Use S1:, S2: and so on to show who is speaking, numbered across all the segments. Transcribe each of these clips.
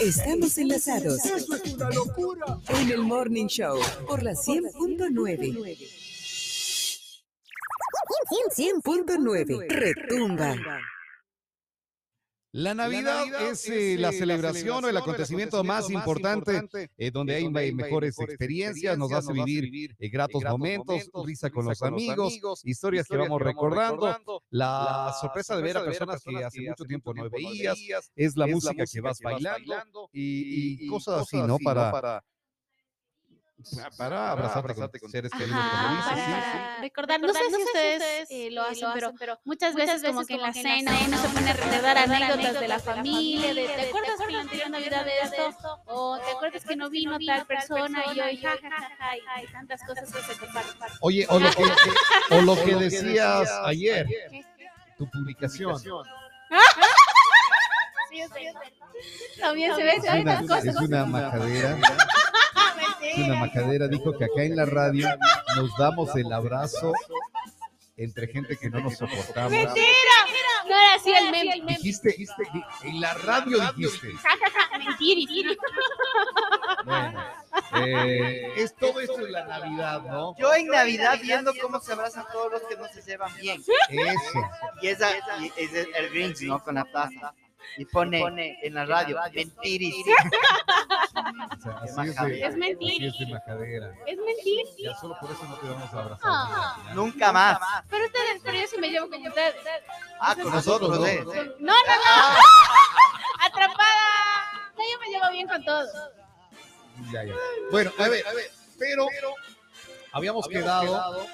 S1: Estamos enlazados
S2: Eso es una locura.
S1: en el Morning Show por la 100.9. 100.9. Retumba.
S3: La Navidad, es eh, la celebración o el acontecimiento más importante eh, donde hay me- mejores experiencias, nos hace vivir eh, gratos momentos, risa con los amigos, historias que vamos recordando, la sorpresa de ver a personas que hace mucho tiempo no veías, es la música que vas bailando y, y cosas así, ¿no? Para, para abrazarte con seres queridos, como
S4: Ajá,
S3: dices, sí, sí.
S4: para recordar, no sé si ustedes eh, lo hacen, pero muchas veces como que en la cena uno se pone a recordar anécdotas de la familia, de ¿te acuerdas que la anterior Navidad de esto? O ¿te acuerdas que no vino tal persona y hoy ja, ja, ja, ja, y tantas cosas que se comparten?
S3: Oye, o lo que, o lo que decías ayer, tu publicación.
S4: También se ve
S3: Es una,
S4: tantas cosas.
S3: es una majadera. Es una majadera. Dijo que acá en la radio nos damos el abrazo entre gente que no nos soportamos.
S4: ¡Mentira! No era así el meme.
S3: Dijiste, dijiste, en la radio dijiste.
S4: Mentira.
S3: Bueno, eh, es todo esto de la Navidad, ¿no?
S5: Yo en Navidad viendo cómo se abrazan todos los que no se llevan bien.
S3: Eso.
S5: Y esa, y es el, el Grinch, ¿no? Con la taza. Y pone en la radio, mentiris.
S3: O sea, así es, de,
S4: Es mentira.
S3: así es de majadera.
S4: Es mentira.
S3: Ya solo por eso no te vamos a abrazar.
S4: Ah.
S5: Nunca más.
S4: Pero ustedes, pero yo sí me llevo con ustedes.
S5: Ah, con nosotros, ¿eh?
S4: No, no, no. Atrapada. No, yo me llevo bien con todos.
S3: Ya, ya. Bueno, a ver, pero habíamos quedado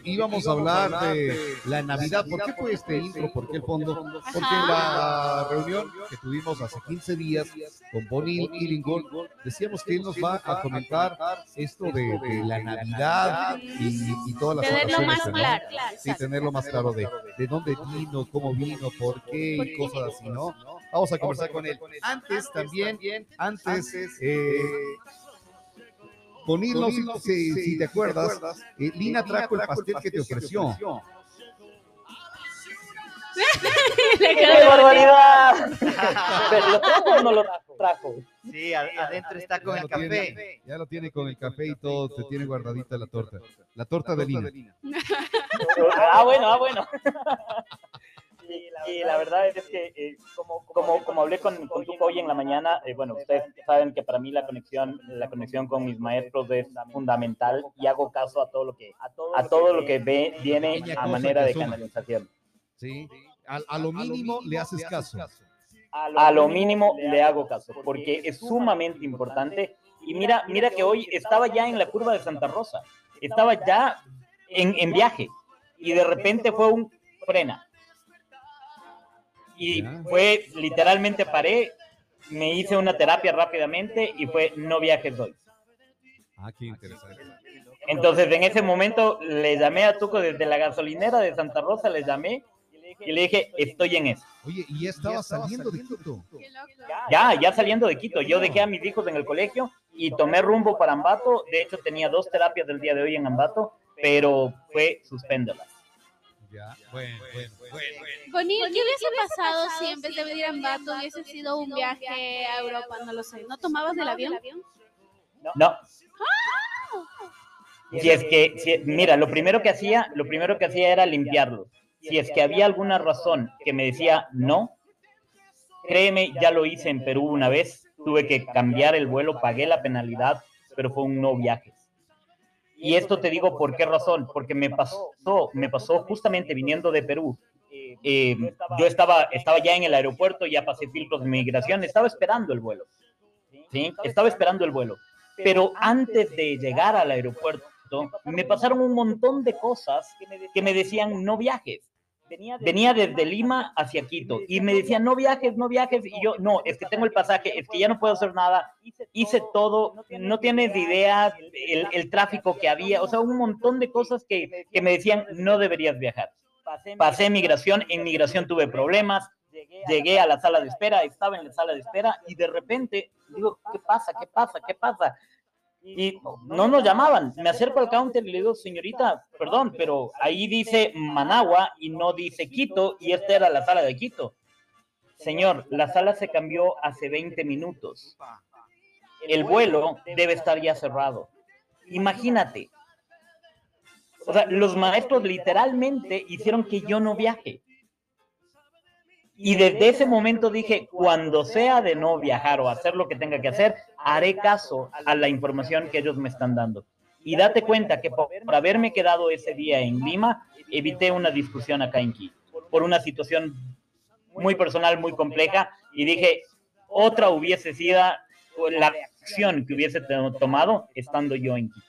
S3: que íbamos a hablar de la Navidad. ¿Por qué fue este intro? ¿Por qué el fondo? Porque en la reunión que tuvimos hace 15 días con Bonnie Illingworth, decíamos que él nos va a comentar esto de, de la Navidad y, y todas las
S4: Tenerlo más
S3: ¿no?
S4: claro.
S3: Sí, tenerlo más claro de, de dónde vino, cómo vino, por qué y cosas así, ¿no? Vamos a conversar con él. Antes también, antes, eh, No sé si, si te acuerdas, eh, Lina trajo el pastel que te ofreció.
S6: ¡Qué barbaridad! ¿Pero ¿Lo trajo o no lo trajo?
S5: Sí, ad- adentro está con el café.
S3: ya lo tiene con el café y todo, te tiene guardadita la torta. La torta de Lina.
S6: Ah, bueno, ah, bueno. Y, y la verdad es que, eh, como, como, como hablé con, con Tuco hoy en la mañana, eh, bueno, ustedes saben que para mí la conexión, la conexión con mis maestros es fundamental y hago caso a todo lo que, a todo lo que ve, viene a manera de canalización.
S3: ¿sí? A, a lo mínimo le haces caso.
S6: A lo mínimo le hago caso, porque es sumamente importante. Y mira, mira que hoy estaba ya en la curva de Santa Rosa, estaba ya en, en viaje y de repente fue un frena. Y fue literalmente paré, me hice una terapia rápidamente y fue no viajes hoy.
S3: Ah, qué interesante.
S6: Entonces en ese momento le llamé a Tuco desde la gasolinera de Santa Rosa, le llamé y le dije, estoy en eso.
S3: Oye, y ya estaba saliendo de Quito.
S6: Ya, ya saliendo de Quito, yo dejé a mis hijos en el colegio y tomé rumbo para Ambato. De hecho, tenía dos terapias del día de hoy en Ambato, pero fue suspéndolas.
S3: Ya, bueno, bueno, bueno.
S4: Bonil, ¿qué hubiese pasado si en vez de ir a Ambato hubiese sido un viaje a Europa? No lo sé. ¿No tomabas el avión?
S6: No. Si es que, si- mira, lo primero que hacía, lo primero que hacía era limpiarlos. Si es que había alguna razón que me decía no, créeme, ya lo hice en Perú una vez, tuve que cambiar el vuelo, pagué la penalidad, pero fue un no viaje. Y esto te digo por qué razón, porque me pasó, me pasó justamente viniendo de Perú. Eh, yo estaba, estaba ya en el aeropuerto, ya pasé filtros de migración, estaba esperando el vuelo. ¿sí? Estaba esperando el vuelo. Pero antes de llegar al aeropuerto, me pasaron un montón de cosas que me decían no viajes. Venía desde Lima hacia Quito y me decían no viajes, no viajes. Y yo, no, es que tengo el pasaje, es que ya no puedo hacer nada. Hice todo, no tienes idea el, el tráfico que había, o sea, un montón de cosas que, que me decían no deberías viajar. Pasé migración, en migración tuve problemas, llegué a la sala de espera, estaba en la sala de espera y de repente digo, ¿qué pasa? ¿Qué pasa? ¿Qué pasa? Y no nos llamaban. Me acerco al counter y le digo, señorita, perdón, pero ahí dice Managua y no dice Quito y esta era la sala de Quito. señor, la sala se cambió hace 20 minutos. El vuelo debe estar ya cerrado. Imagínate. O sea, los maestros literalmente hicieron que yo no viaje. Y desde ese momento dije, cuando sea de no viajar o hacer lo que tenga que hacer, haré caso a la información que ellos me están dando. Y date cuenta que por, haberme quedado ese día en Lima, evité una discusión acá en Quito, por una situación muy personal, muy compleja, y dije, otra hubiese sido la acción que hubiese tomado estando yo en Quito.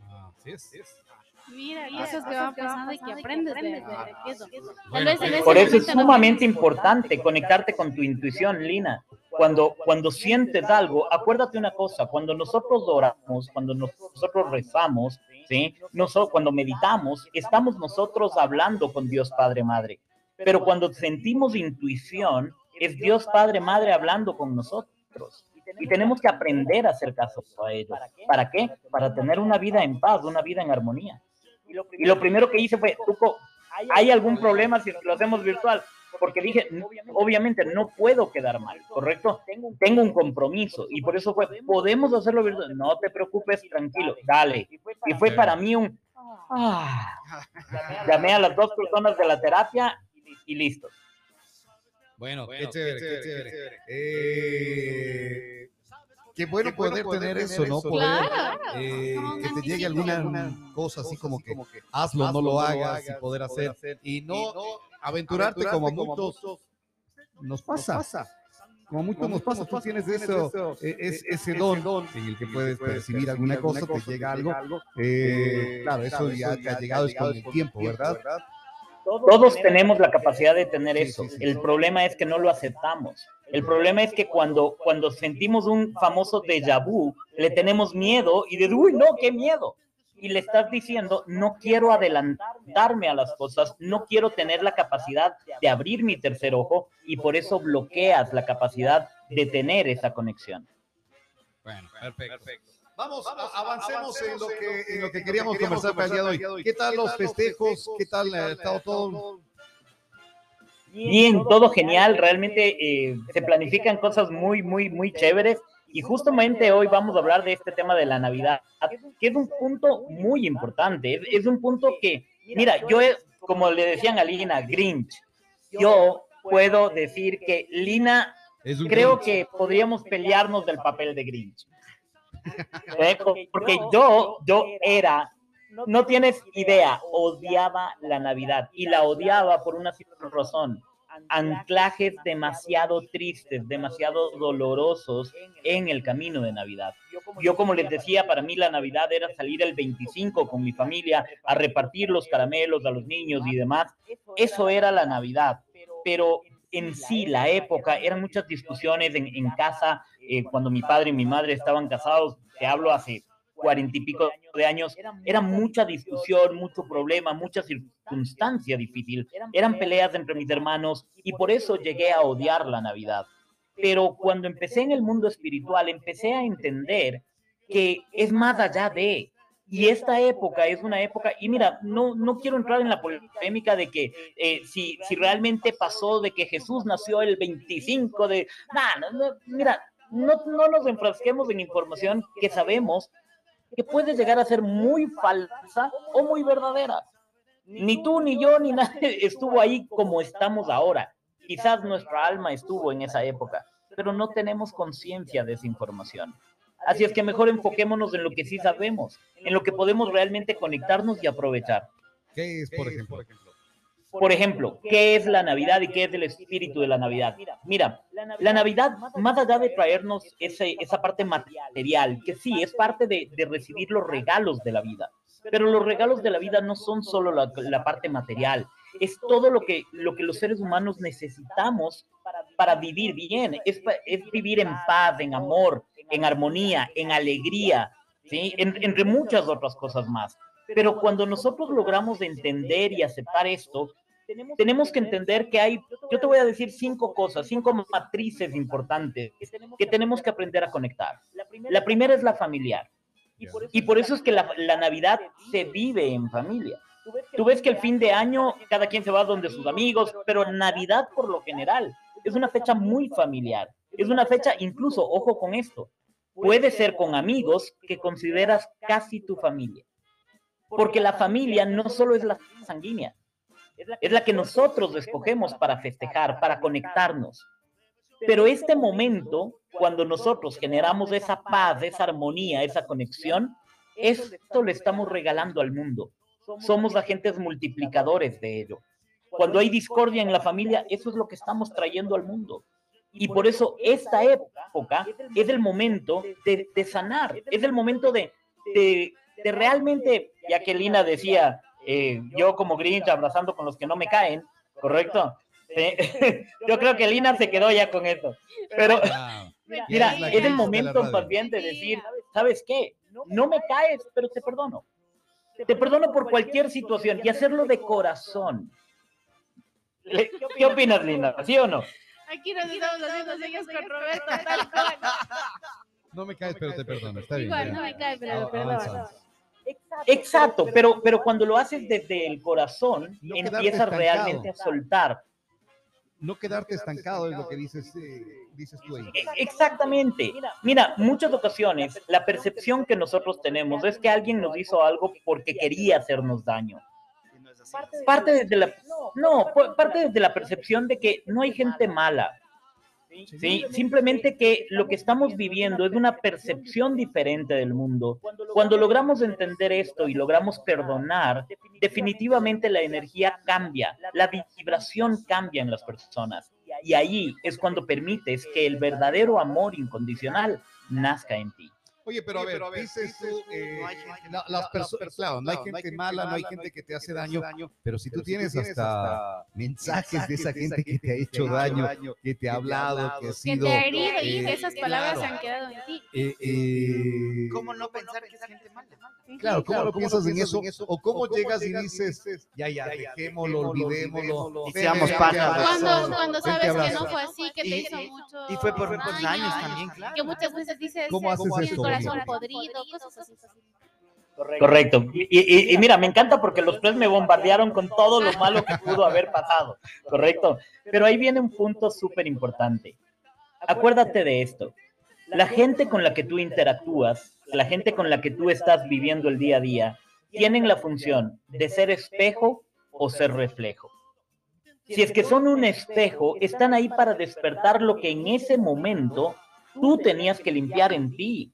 S3: Ah, sí es, sí es.
S4: Mira, y eso es que va pasando y que aprendes de, de eso.
S3: Bueno,
S4: vez
S6: Por eso es sumamente importante conectarte con tu intuición, Lina. Cuando, cuando sientes algo, acuérdate una cosa, cuando nosotros oramos, cuando nos- nosotros rezamos, ¿sí? Noso- cuando meditamos, estamos nosotros hablando con Dios Padre Madre. Pero cuando sentimos intuición, es Dios Padre Madre hablando con nosotros. Y tenemos que aprender a hacer caso a ellos. ¿Para qué? Para tener una vida en paz, una vida en armonía. Y lo primero que hice fue, Tuco, ¿hay algún problema si lo hacemos virtual? Porque dije, "N- obviamente no puedo quedar mal, ¿correcto? Tengo un compromiso y por eso fue, ¿podemos hacerlo virtual? No te preocupes, tranquilo, dale. Y fue para mí un... ah. Llamé a las dos personas de la terapia y listo.
S3: Bueno, qué chévere, qué chévere. Eh, qué bueno poder tener eso, ¿no? Poder,
S4: Claro.
S3: eh,
S4: No,
S3: que te llegue
S4: sí,
S3: alguna cosa así como que hazlo, no lo hagas y poder hacer. Y no aventurarte como a muchos nos pasa. Como muchos nos pasa, tú tienes eso, eh, es, ese don en el que puedes percibir alguna cosa, te llega algo. eh, claro, eso ya te ha llegado es con el tiempo, ¿verdad?
S6: Todos tenemos la capacidad de tener
S3: Sí,
S6: eso.
S3: sí, sí.
S6: El problema es que no lo aceptamos. El problema es que cuando, cuando sentimos un famoso déjà vu, le tenemos miedo y de, uy, no, qué miedo. Y le estás diciendo, no quiero adelantarme a las cosas, no quiero tener la capacidad de abrir mi tercer ojo y por eso bloqueas la capacidad de tener esa conexión.
S3: Bueno, perfecto. Vamos, avancemos en lo que, en lo que queríamos conversar para el día de hoy. ¿Qué tal los festejos? ¿Qué tal ha estado todo?
S6: Bien, todo genial, realmente eh, se planifican cosas muy, muy, muy chéveres y justamente hoy vamos a hablar de este tema de la Navidad, que es un punto muy importante, es, es un punto que, mira, yo, como le decían a Lina, Grinch, yo puedo decir que Lina, creo
S3: Grinch.
S6: que podríamos pelearnos del papel de Grinch. ¿Eh? Porque yo, yo era, no tienes idea, odiaba la Navidad y la odiaba por una simple razón. Anclajes demasiado tristes, demasiado dolorosos en el camino de Navidad. Yo, como les decía, para mí la Navidad era salir el 25 con mi familia a repartir los caramelos a los niños y demás. Eso era la Navidad. Pero en sí, la época, eran muchas discusiones en, en casa, eh, cuando mi padre y mi madre estaban casados, te hablo hace cuarenta y pico de años, era mucha discusión, mucho problema, mucha circunstancia difícil, eran peleas entre mis hermanos y por eso llegué a odiar la Navidad. Pero cuando empecé en el mundo espiritual, empecé a entender que es más allá de, y esta época es una época, y mira, no, no quiero entrar en la polémica de que eh, si, si realmente pasó de que Jesús nació el 25 de... Nah, no, no, mira, no, no nos enfrasquemos en información que sabemos que puede llegar a ser muy falsa o muy verdadera. Ni tú, ni yo, ni nadie estuvo ahí como estamos ahora. Quizás nuestra alma estuvo en esa época, pero no tenemos conciencia de esa información. Así es que mejor enfoquémonos en lo que sí sabemos, en lo que podemos realmente conectarnos y aprovechar.
S3: ¿Qué es, por ejemplo?
S6: Por ejemplo, ¿qué es la Navidad y qué es el espíritu de la Navidad? Mira, la Navidad, más allá de traernos ese, esa parte material, que sí, es parte de, de recibir los regalos de la vida, pero los regalos de la vida no son solo la, la parte material, es todo lo que, lo que los seres humanos necesitamos para, vivir bien, es, es vivir en paz, en amor, en armonía, en alegría, ¿sí? En- entre muchas otras cosas más. Pero cuando nosotros logramos entender y aceptar esto, tenemos que entender que hay, yo te voy a decir cinco cosas, cinco matrices importantes que tenemos que aprender a conectar. La primera es la familiar. Y por eso es que la, la Navidad se vive en familia. Tú ves que el fin de año cada quien se va donde sus amigos, pero Navidad por lo general es una fecha muy familiar. Es una fecha, incluso, ojo con esto, puede ser con amigos que consideras casi tu familia. Porque la familia no solo es la sanguínea, es la que nosotros escogemos para festejar, para conectarnos. Pero este momento, cuando nosotros generamos esa paz, esa armonía, esa conexión, esto le estamos regalando al mundo. Somos agentes multiplicadores de ello. Cuando hay discordia en la familia, eso es lo que estamos trayendo al mundo. Y por eso esta época es el momento de, sanar, es el momento de, de, realmente, ya que Lina decía, eh, yo como Grinch abrazando con los que no me caen, ¿correcto? yo creo que Lina se quedó ya con eso. Pero mira, es el momento también de decir, ¿sabes qué? No me caes, pero te perdono. Te perdono por cualquier situación y hacerlo de corazón. ¿Qué opinas, Lina? ¿Sí o no?
S4: Aquí nos estamos haciendo señas con Roberto,
S3: No me caes, pero te perdono. Está
S4: bien. Igual, no me caes, pero te perdono.
S6: Exacto, pero, pero cuando lo haces desde el corazón, empiezas realmente a soltar.
S3: No quedarte estancado es lo que dices, eh, dices tú ahí.
S6: Exactamente. Mira, muchas ocasiones la percepción que nosotros tenemos es que alguien nos hizo algo porque quería hacernos daño. Parte desde la, no, parte desde la percepción de que no hay gente mala. ¿Sí? Simplemente que lo que estamos viviendo es una percepción diferente del mundo. Cuando logramos entender esto y logramos perdonar, definitivamente la energía cambia, la vibración cambia en las personas. Y ahí es cuando permites que el verdadero amor incondicional nazca en ti.
S3: Oye, pero a ver, dices tú, eh, las personas, claro, no hay gente mala, no hay gente que te hace daño, pero si tú tienes hasta mensajes de esa gente que te ha hecho daño, que te ha hablado, que ha sido...
S4: Que te ha herido y eh, esas palabras se han quedado en ti.
S5: Eh, ¿Cómo no pensar que es gente mala?
S3: Claro, ¿cómo lo piensas en eso? ¿O cómo llegas y dices, ya, ya, dejémoslo, olvidémoslo?
S5: Y seamos pajas.
S4: Cuando, cuando sabes que no fue así, que te hizo mucho...
S5: Y fue por años también, claro.
S4: Que muchas veces dices,
S3: ¿cómo haces esto?
S4: podrido, cosas así.
S6: Correcto. Y, mira, me encanta porque los tres me bombardearon con todo lo malo que pudo haber pasado. Correcto. Pero ahí viene un punto súper importante. Acuérdate de esto. La gente con la que tú interactúas, la gente con la que tú estás viviendo el día a día, tienen la función de ser espejo o ser reflejo. Si es que son un espejo, están ahí para despertar lo que en ese momento tú tenías que limpiar en ti.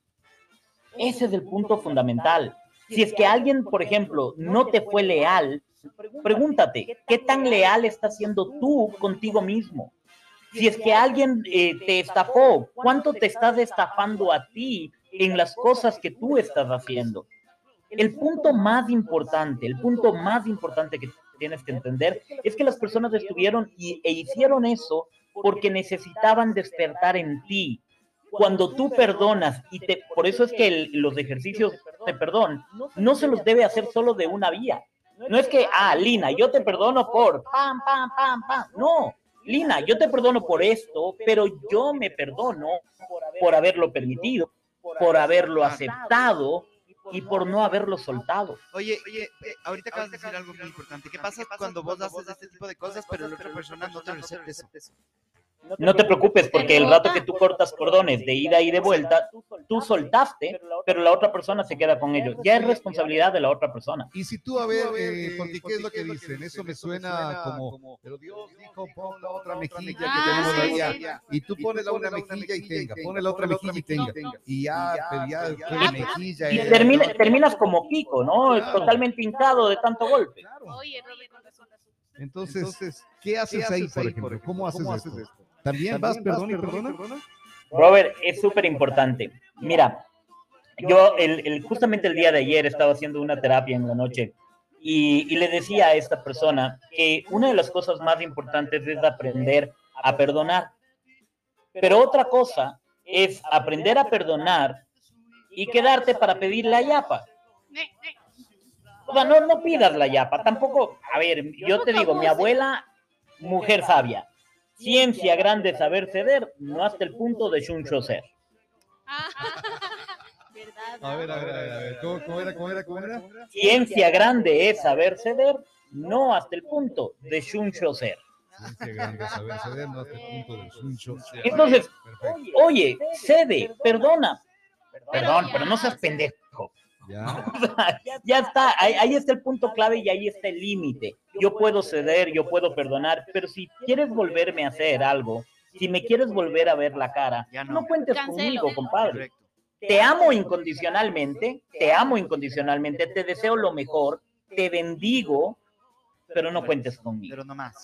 S6: Ese es el punto fundamental. Si es que alguien, por ejemplo, no te fue leal, pregúntate, ¿qué tan leal estás siendo tú contigo mismo? Si es que alguien eh, te estafó, ¿cuánto te estás estafando a ti en las cosas que tú estás haciendo? El punto más importante, el punto más importante que tienes que entender es que las personas estuvieron y, e hicieron eso porque necesitaban despertar en ti, cuando tú perdonas y te, por eso es que los ejercicios de perdón no se los debe hacer solo de una vía. No es que, ah, Lina, yo te perdono por pam, pam, pam, pam. No, Lina, yo te perdono por esto, pero yo me perdono por haberlo permitido, por haberlo aceptado y por no haberlo soltado.
S5: Oye, oye, eh, ahorita acabas de decir algo muy importante. ¿Qué pasa cuando vos haces este tipo de cosas, pero la otra persona no te recibe eso?
S6: No te preocupes porque el rato que tú cortas cordones de ida y de vuelta, tú soltaste, pero la otra persona se queda con ellos. Ya es responsabilidad de la otra persona.
S3: Y si tú, a ver, eh, porque ¿qué es lo que dicen? Eso me suena como, pero Dios dijo, pon la otra mejilla que tenemos allá. Y tú pones la una mejilla y tenga, pones la otra mejilla y tenga. Y ya, ya, ya mejilla.
S6: Y terminas como Kiko, ¿no? Totalmente hincado de tanto golpe.
S3: Entonces, ¿qué haces ahí, por ejemplo? ¿Cómo haces esto? ¿También vas, perdón y perdona?
S6: Robert, es súper importante. Mira, yo el, justamente el día de ayer estaba haciendo una terapia en la noche y, le decía a esta persona que una de las cosas más importantes es aprender a perdonar. Pero otra cosa es aprender a perdonar y quedarte para pedir la yapa. O sea, no, no pidas la yapa, tampoco, a ver, yo te digo, mi abuela, mujer sabia, Ciencia grande saber ceder, no hasta el punto de chuncho ser.
S3: A ver, a ver, a ver, a ver. ¿Cómo, cómo era, cómo era, cómo era?
S6: Ciencia grande es saber ceder, no hasta el punto de chuncho ser.
S3: Ciencia grande, saber ceder, no hasta el punto del suncho.
S6: Entonces,
S3: Perfecto.
S6: oye, cede, perdona. Perdón, pero no seas pendejo.
S3: Ya.
S6: Ya está, ahí, ahí está el punto clave y ahí está el límite. Yo puedo ceder, yo puedo perdonar, pero si quieres volverme a hacer algo, si me quieres volver a ver la cara,
S5: no.
S6: no cuentes
S4: Cancelo.
S6: conmigo, compadre. Te amo incondicionalmente, te amo incondicionalmente, te deseo lo mejor, te bendigo, pero no cuentes conmigo.
S5: Pero no más.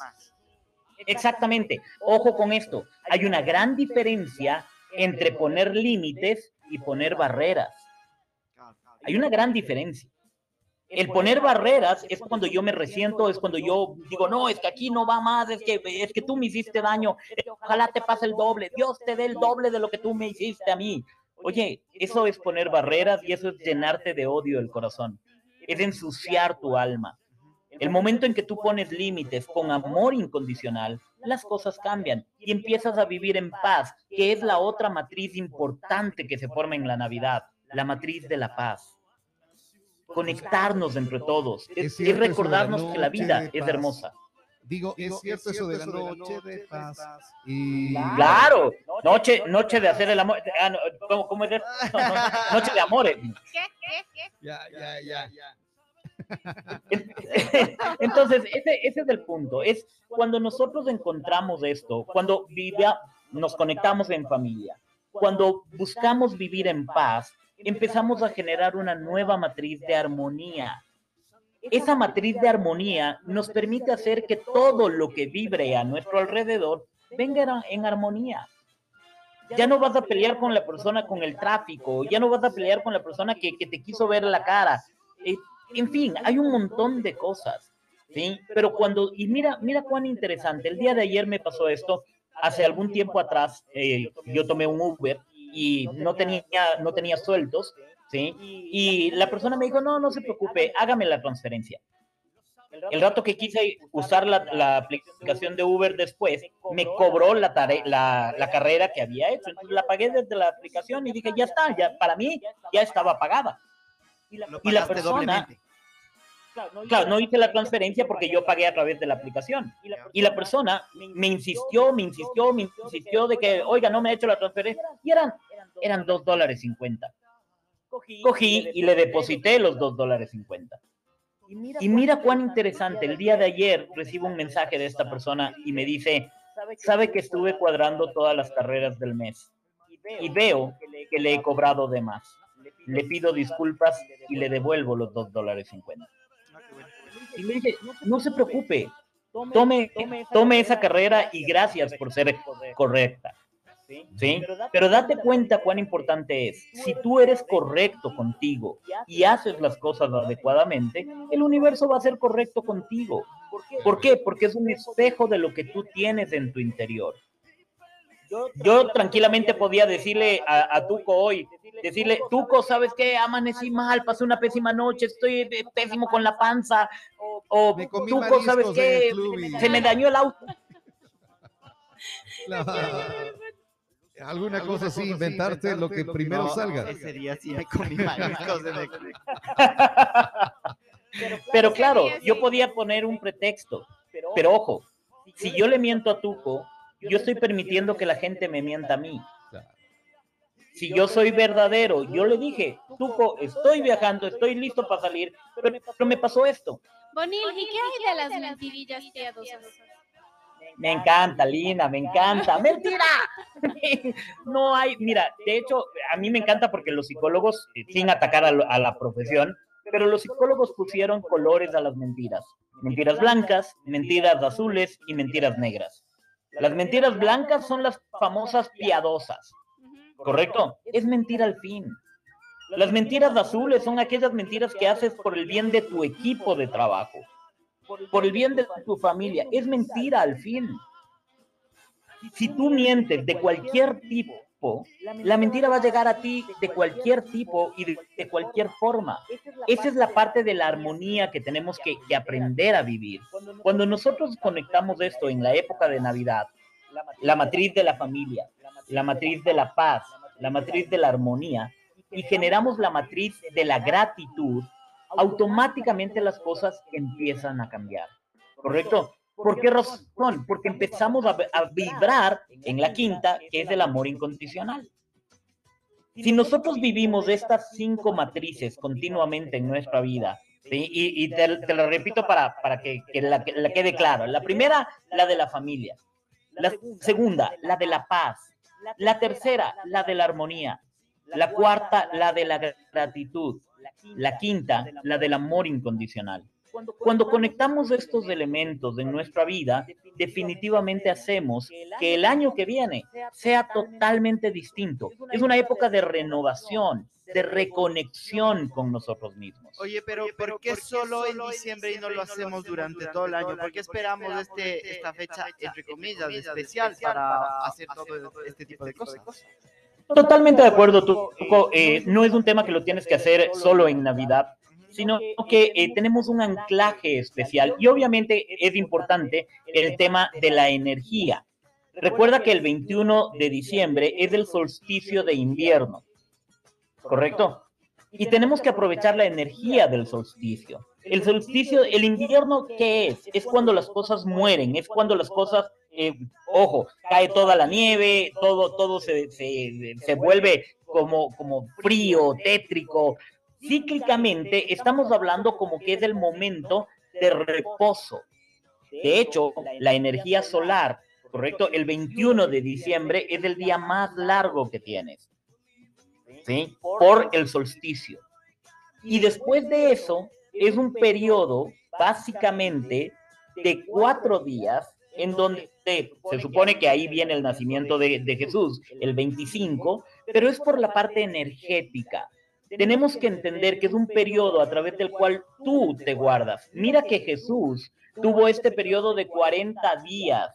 S6: Exactamente. Ojo con esto. Hay una gran diferencia entre poner límites y poner barreras. Hay una gran diferencia. El poner barreras es cuando yo me resiento, es cuando yo digo, no, es que aquí no va más, es que, es que tú me hiciste daño, ojalá te pase el doble, Dios te dé el doble de lo que tú me hiciste a mí. Oye, eso es poner barreras y eso es llenarte de odio el corazón, es ensuciar tu alma. El momento en que tú pones límites con amor incondicional, las cosas cambian y empiezas a vivir en paz, que es la otra matriz importante que se forma en la Navidad, la matriz de la paz. Conectarnos entre todos,
S3: Es
S6: es,
S3: cierto
S6: es
S3: la
S6: recordarnos que la
S3: noche
S6: vida
S3: de
S6: es
S3: paz.
S6: hermosa.
S3: Digo, es cierto eso de la noche de paz. Y...
S6: Claro, noche, noche de hacer el amor. ah, no, ¿Cómo, cómo es eso? No, no, noche de amores.
S4: ¿Qué? ¿Qué? ¿Qué?
S3: Ya, ya, ya.
S6: Entonces, ese, ese es el punto. Es cuando nosotros encontramos esto, cuando viva, nos conectamos en familia, cuando buscamos vivir en paz, empezamos a generar una nueva matriz de armonía. Esa matriz de armonía nos permite hacer que todo lo que vibre a nuestro alrededor venga en- armonía. Ya no vas a pelear con la persona con el tráfico, ya no vas a pelear con la persona que, que te quiso ver la cara. Eh, en fin, hay un montón de cosas, ¿sí? Pero cuando, y mira, mira cuán interesante, el día de ayer me pasó esto, hace algún tiempo atrás, eh, yo tomé un Uber y no tenía, no tenía sueldos, ¿sí? Y la persona me dijo, no, no se preocupe, hágame la transferencia. El rato que quise usar la, la aplicación de Uber después, me cobró la, tare- la, la carrera que había hecho. Entonces la pagué desde la aplicación y dije, ya está, ya, para mí ya estaba pagada. Y la persona-
S5: doblemente.
S6: Claro, no hice la transferencia porque yo pagué a través de la aplicación. Y la persona me insistió, me insistió, me insistió de que, oiga, no me ha hecho la transferencia. Y eran, eran 2 dólares 50. Cogí y le deposité los 2 dólares 50. Y mira cuán interesante, el día de ayer recibo un mensaje de esta persona y me dice, sabe que estuve cuadrando todas las carreras del mes y veo que le he cobrado de más. Le pido disculpas y le devuelvo los 2 dólares
S5: 50.
S6: Y le dije, no se preocupe, tome, tome esa carrera y gracias por ser correcta. ¿Sí? Pero date cuenta cuán importante es. Si tú eres correcto contigo y haces las cosas adecuadamente, el universo va a ser correcto contigo. ¿Por qué? Porque es un espejo de lo que tú tienes en tu interior. Yo tranquilamente podía decirle a, a Tuco hoy, decirle, Tuco, ¿sabes qué? Amanecí mal, pasé una pésima noche, estoy pésimo con la panza. O Tuco, ¿sabes qué? Se me dañó el auto.
S3: La- Alguna cosa así, inventarte lo que primero
S5: No,
S3: salga.
S5: Ese día sí me comí mariscos en el
S6: Pero claro, yo podía poner un pretexto. Pero ojo, si yo le miento a Tuco, yo estoy permitiendo que la gente me mienta a mí.
S3: Claro.
S6: Si yo soy verdadero, yo le dije, Tuco, estoy viajando, estoy listo para salir, pero, pero me pasó esto.
S4: Bonil, ¿y qué hay de las mentirillas piadosas?
S6: Me encanta, Lina, me encanta. ¡Mentira! No hay, mira, de hecho, a mí me encanta porque los psicólogos, sin atacar a, lo- a la profesión, pero los psicólogos pusieron colores a las mentiras. Mentiras blancas, mentiras azules y mentiras negras. Las mentiras blancas son las famosas piadosas. ¿correcto? Es mentira al fin. Las mentiras azules son aquellas mentiras que haces por el bien de tu equipo de trabajo, por el bien de tu familia. Es mentira al fin. Si tú mientes de cualquier tipo, la mentira va a llegar a ti de cualquier tipo y de, de cualquier forma. Esa es la parte de la armonía que tenemos que, que aprender a vivir. Cuando nosotros conectamos esto en la época de Navidad, la matriz de la familia, la matriz de la paz, la matriz de la armonía, y generamos la matriz de la gratitud, automáticamente las cosas empiezan a cambiar. ¿Correcto? ¿Por qué razón? Porque empezamos a, a vibrar en la quinta, que es el amor incondicional. Si nosotros vivimos estas cinco matrices continuamente en nuestra vida, ¿sí? y, y te, te, lo repito para, para que, que, la, que, la, quede claro, la primera, la de la familia, la segunda, la de la paz, la tercera, la de la armonía, la cuarta, la de la gratitud, la quinta, la del amor incondicional. Cuando conectamos estos elementos en nuestra vida, definitivamente hacemos que el año que viene sea totalmente distinto. Es una época de renovación, de reconexión con nosotros mismos.
S5: Oye, pero ¿por qué solo en diciembre y no lo hacemos durante todo el año? ¿Por qué esperamos este, esta fecha, entre comillas, especial para hacer todo este tipo de cosas?
S6: Totalmente de acuerdo, Tuco. Eh, no es un tema que lo tienes que hacer solo en Navidad sino que eh, tenemos un anclaje especial y obviamente es importante el tema de la energía. Recuerda que el 21 de diciembre es el solsticio de invierno, ¿correcto? Y tenemos que aprovechar la energía del solsticio. El solsticio, el invierno, ¿qué es? Es cuando las cosas mueren, es cuando las cosas, eh, ojo, cae toda la nieve, todo, todo se, se, se vuelve como, como frío, tétrico, cíclicamente estamos hablando como que es el momento de reposo. De hecho, la energía solar, correcto, el 21 de diciembre es el día más largo que tienes. ¿Sí? Por el solsticio. Y después de eso, es un periodo básicamente de cuatro días en donde se supone que ahí viene el nacimiento de, de Jesús, el 25, pero es por la parte energética tenemos que entender que es un periodo a través del cual tú te guardas. Mira que Jesús tuvo este periodo de 40 días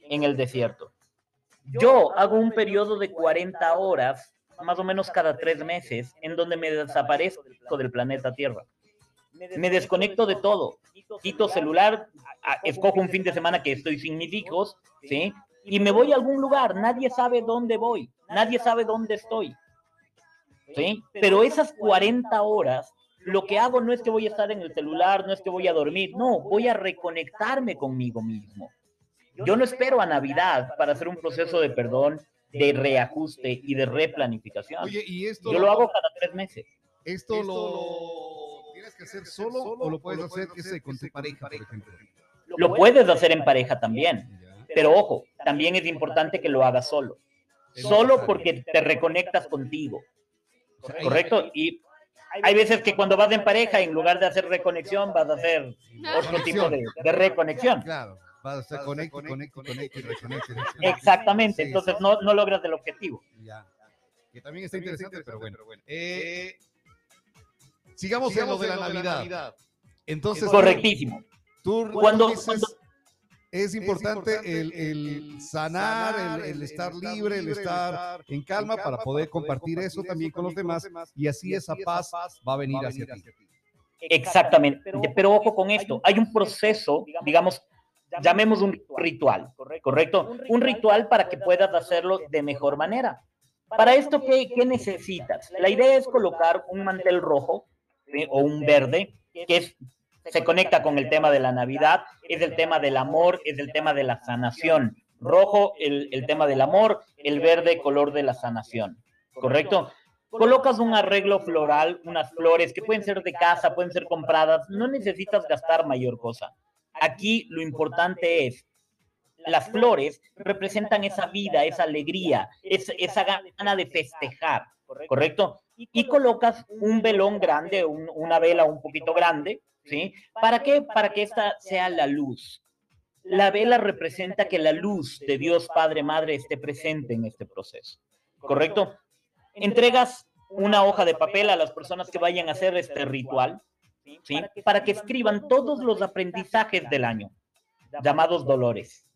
S6: en el desierto. Yo hago un periodo de 40 horas, más o menos cada tres meses, en donde me desaparezco del planeta Tierra. Me desconecto de todo. Quito celular, escojo un fin de semana que estoy sin mis hijos, ¿sí? Y me voy a algún lugar. Nadie sabe dónde voy. Nadie sabe dónde estoy. ¿Sí? Pero esas 40 horas, lo que hago no es que voy a estar en el celular, no es que voy a dormir, no, voy a reconectarme conmigo mismo. Yo no espero a Navidad para hacer un proceso de perdón, de reajuste y de replanificación.
S3: Oye, ¿y esto
S6: Yo lo hago cada tres meses.
S3: ¿Esto lo tienes que hacer solo o lo puedes hacer que se con tu pareja, por ejemplo?
S6: Lo puedes hacer en pareja también, pero ojo, también es importante que lo hagas solo. Solo porque te reconectas contigo. ¿Correcto? Y hay veces que cuando vas en pareja, en lugar de hacer reconexión, vas a hacer otro tipo de, de reconexión.
S3: Claro, vas a hacer conecte, conecte, conecte y reconecte.
S6: Exactamente, entonces no, no logras el objetivo.
S3: Ya. Que también está interesante, pero bueno. Eh, sigamos, en lo de la Navidad. Entonces,
S6: Correctísimo.
S3: Tú
S6: Cuando-
S3: dices,
S6: cuando-
S3: es importante el, el sanar, el, el estar libre, el estar en calma para poder compartir eso también con los demás y así esa paz va a venir hacia ti.
S6: Exactamente, pero ojo con esto, hay un proceso, digamos, llamemos un ritual, ¿correcto? Un ritual para que puedas hacerlo de mejor manera. Para esto, ¿qué, qué necesitas? La idea es colocar un mantel rojo ¿sí? o un verde, que es, se conecta con el tema de la Navidad, es el tema del amor, es el tema de la sanación. Rojo, el, el tema del amor, el verde, color de la sanación, ¿correcto? colocas un arreglo floral, unas flores que pueden ser de casa, pueden ser compradas, no necesitas gastar mayor cosa. Aquí lo importante es, las flores representan esa vida, esa alegría, es- esa gana de festejar, ¿correcto? Y colocas un velón grande, un- una vela un poquito grande, ¿sí? ¿Para qué? Para que esta sea la luz. La vela representa que la luz de Dios Padre Madre esté presente en este proceso, ¿correcto? entregas una hoja de papel a las personas que vayan a hacer este ritual, ¿sí? Para que escriban todos los aprendizajes del año, llamados dolores,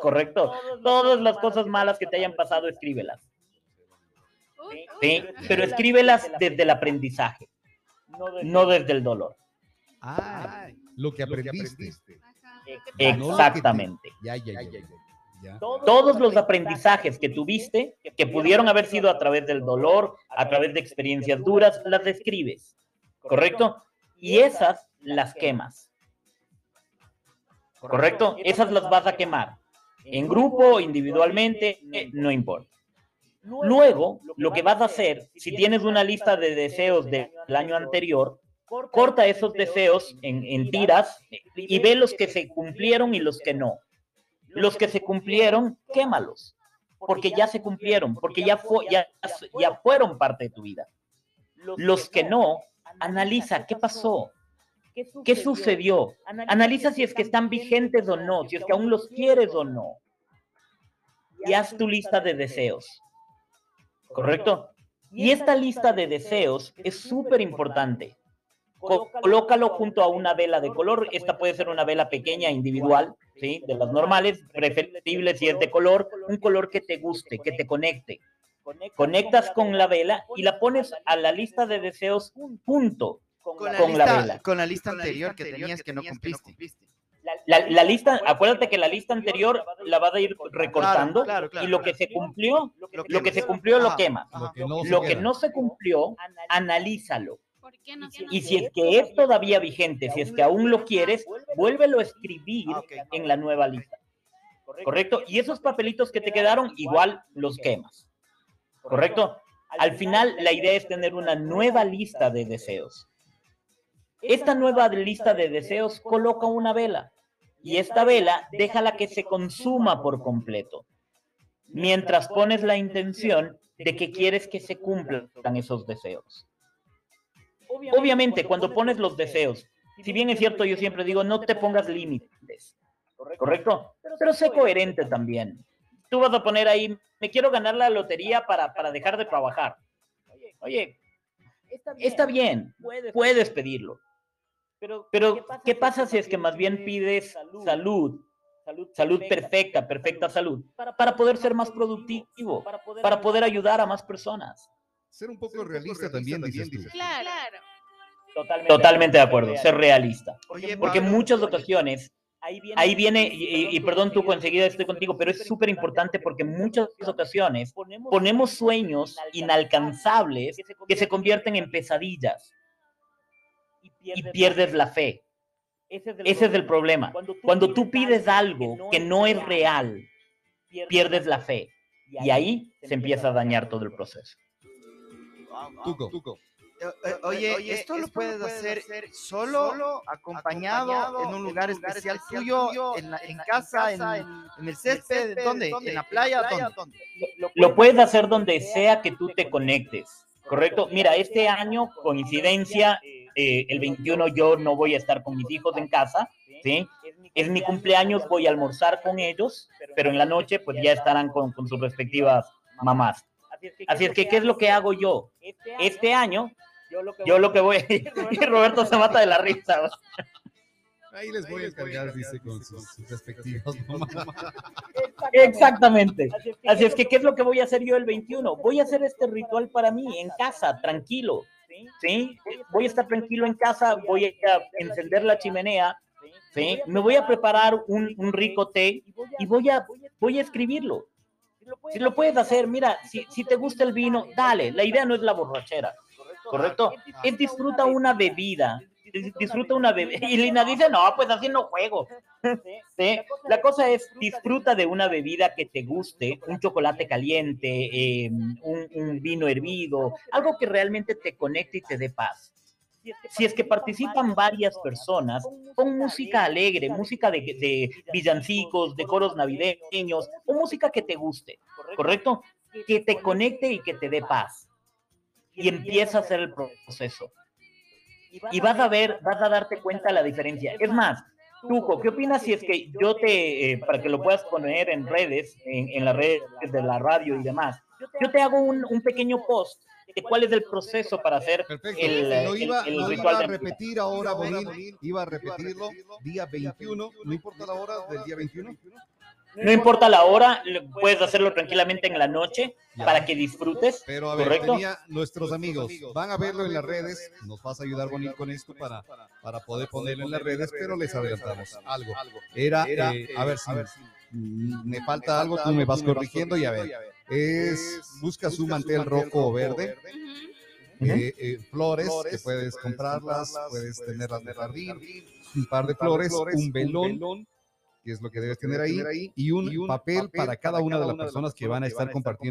S6: ¿correcto? Todas las cosas malas que te hayan pasado, escríbelas, ¿sí? Pero escríbelas desde el aprendizaje, no desde el dolor.
S3: Ah, lo que aprendiste.
S6: Exactamente.
S3: Ya, ya, ya. ya. Ya.
S6: Todos los aprendizajes que tuviste, que pudieron haber sido a través del dolor, a través de experiencias duras, las describes, ¿correcto? Y esas las quemas, ¿correcto? Esas las vas a quemar. En grupo, individualmente, eh, no importa. Luego, lo que vas a hacer, si tienes una lista de deseos del año anterior, corta esos deseos en, en tiras y ve los que se cumplieron y los que no. Los que se cumplieron, quémalos, porque ya se cumplieron, porque ya, fue, ya, ya fueron parte de tu vida. Los que no, analiza qué pasó, qué sucedió, analiza si es que están vigentes o no, si es que aún los quieres o no. Y haz tu lista de deseos. ¿Correcto? Y esta lista de deseos es súper importante. Colócalo junto a una vela de color. Esta puede ser una vela pequeña, individual, ¿sí? De las normales, preferible si es de color, un color que te guste, que te conecte. Conectas con la vela y la pones a la lista de deseos junto
S5: Con la,
S6: con la
S5: lista,
S6: vela.
S5: con la lista anterior que tenías que no cumpliste.
S6: La, la lista, acuérdate que la lista anterior la vas a ir recortando
S5: claro, claro,
S6: y lo que se cumplió, lo que se cumplió lo quemas.
S3: Lo que no se
S6: cumplió, analízalo.
S4: ¿Por qué no se
S6: Y si es que es todavía vigente, si es que aún lo quieres, vuélvelo a escribir
S5: Ah,
S6: en la nueva lista. ¿Correcto? Y esos papelitos que te quedaron, igual los quemas. ¿Correcto? Al final, la idea es tener una nueva lista de deseos. Esta nueva lista de deseos coloca una vela y esta vela déjala que se consuma por completo. Mientras pones la intención de que quieres que se cumplan esos deseos. Obviamente, cuando pones los deseos, si bien es cierto, yo siempre digo, no te pongas límites, ¿correcto? Pero sé coherente también. Tú vas a poner ahí, me quiero ganar la lotería para, para dejar de trabajar. Oye, está bien, puedes pedirlo. Pero, ¿qué pasa si es que más bien pides salud, salud perfecta, perfecta salud, para poder ser más productivo, para poder ayudar a más personas?
S3: Ser un poco realista también, dices tú.
S4: Claro.
S6: Totalmente de acuerdo, ser realista.
S5: Oye,
S6: Porque en muchas ocasiones, ahí viene, y, y- y perdón tú enseguida estoy contigo, pero es súper importante porque en muchas ocasiones ponemos sueños inalcanzables que se convierten en pesadillas y pierdes la fe. Ese es el problema. Cuando tú pides algo que no es real, pierdes la fe. Y ahí se empieza a dañar todo el proceso.
S3: Tuco.
S5: Eh, eh, Oye, esto lo puedes hacer solo, acompañado, en un lugar especial tuyo, en, la- en casa, en, en el césped, ¿dónde? ¿En la playa? ¿Dónde?
S6: Lo puedes hacer donde sea que tú te conectes, ¿correcto? Mira, este año, coincidencia, eh, el 21 yo no voy a estar con mis hijos en casa, ¿sí? Es mi cumpleaños, voy a almorzar con ellos, pero en la noche pues ya estarán con, con sus respectivas mamás. Así es que, ¿qué es lo que hago yo? Este año, yo lo que voy a ir, Roberto se mata de la risa.
S3: Ahí les voy a encargar, dice, con sus respectivos mamás.
S6: Exactamente. Así es que, ¿qué es lo que voy a hacer yo el 21? Voy a hacer este ritual para mí, en casa, tranquilo. ¿Sí? Voy a estar tranquilo en casa, voy a encender la chimenea, ¿sí? Me voy a preparar un, un rico té y voy a, voy a escribirlo. Si lo puedes hacer, mira, si, si te gusta el vino, dale. La idea no es la borrachera, ¿correcto? Es disfruta una bebida. dis- Disfruta una bebida. Y Lina dice, no, pues así no juego. ¿Sí? La cosa es, disfruta de una bebida que te guste, un chocolate caliente, eh, un, un vino hervido, algo que realmente te conecte y te dé paz. Si es que participan varias personas, pon música alegre, música de, de villancicos, de coros navideños, o música que te guste, ¿correcto? Que te conecte y que te dé paz. Y empieza a hacer el proceso. Y vas a ver, vas a darte cuenta la diferencia. Es más, Tuco, ¿qué opinas si es que yo te, eh, para que lo puedas poner en redes, en, en las redes de la radio y demás, yo te hago un, pequeño post de cuál es el proceso para hacer
S3: Perfecto.
S6: el,
S3: lo
S6: el-
S3: iba,
S6: el
S3: lo
S6: ritual
S3: iba a
S6: de
S3: repetir ahora, Bonil, iba a repetirlo día 21, no importa la hora del día 21.
S6: No importa la hora, puedes hacerlo tranquilamente en la noche
S3: Ya.
S6: para que disfrutes.
S3: Pero a ver,
S6: ¿Correcto?
S3: tenía nuestros amigos, van a verlo en las redes, nos vas a ayudar Bonil con esto para, para poder ponerlo en las redes, pero les adelantamos algo. Era, eh, a ver si me falta algo, tú me vas corrigiendo y a ver. Es, busca su mantel rojo o verde,
S4: Ujú.
S3: eh, eh, flores, que puedes comprarlas, puedes tenerlas de jardín, un par de flores, un velón, que es lo que debes tener ahí, y un papel para cada una de las personas que van a estar compartiendo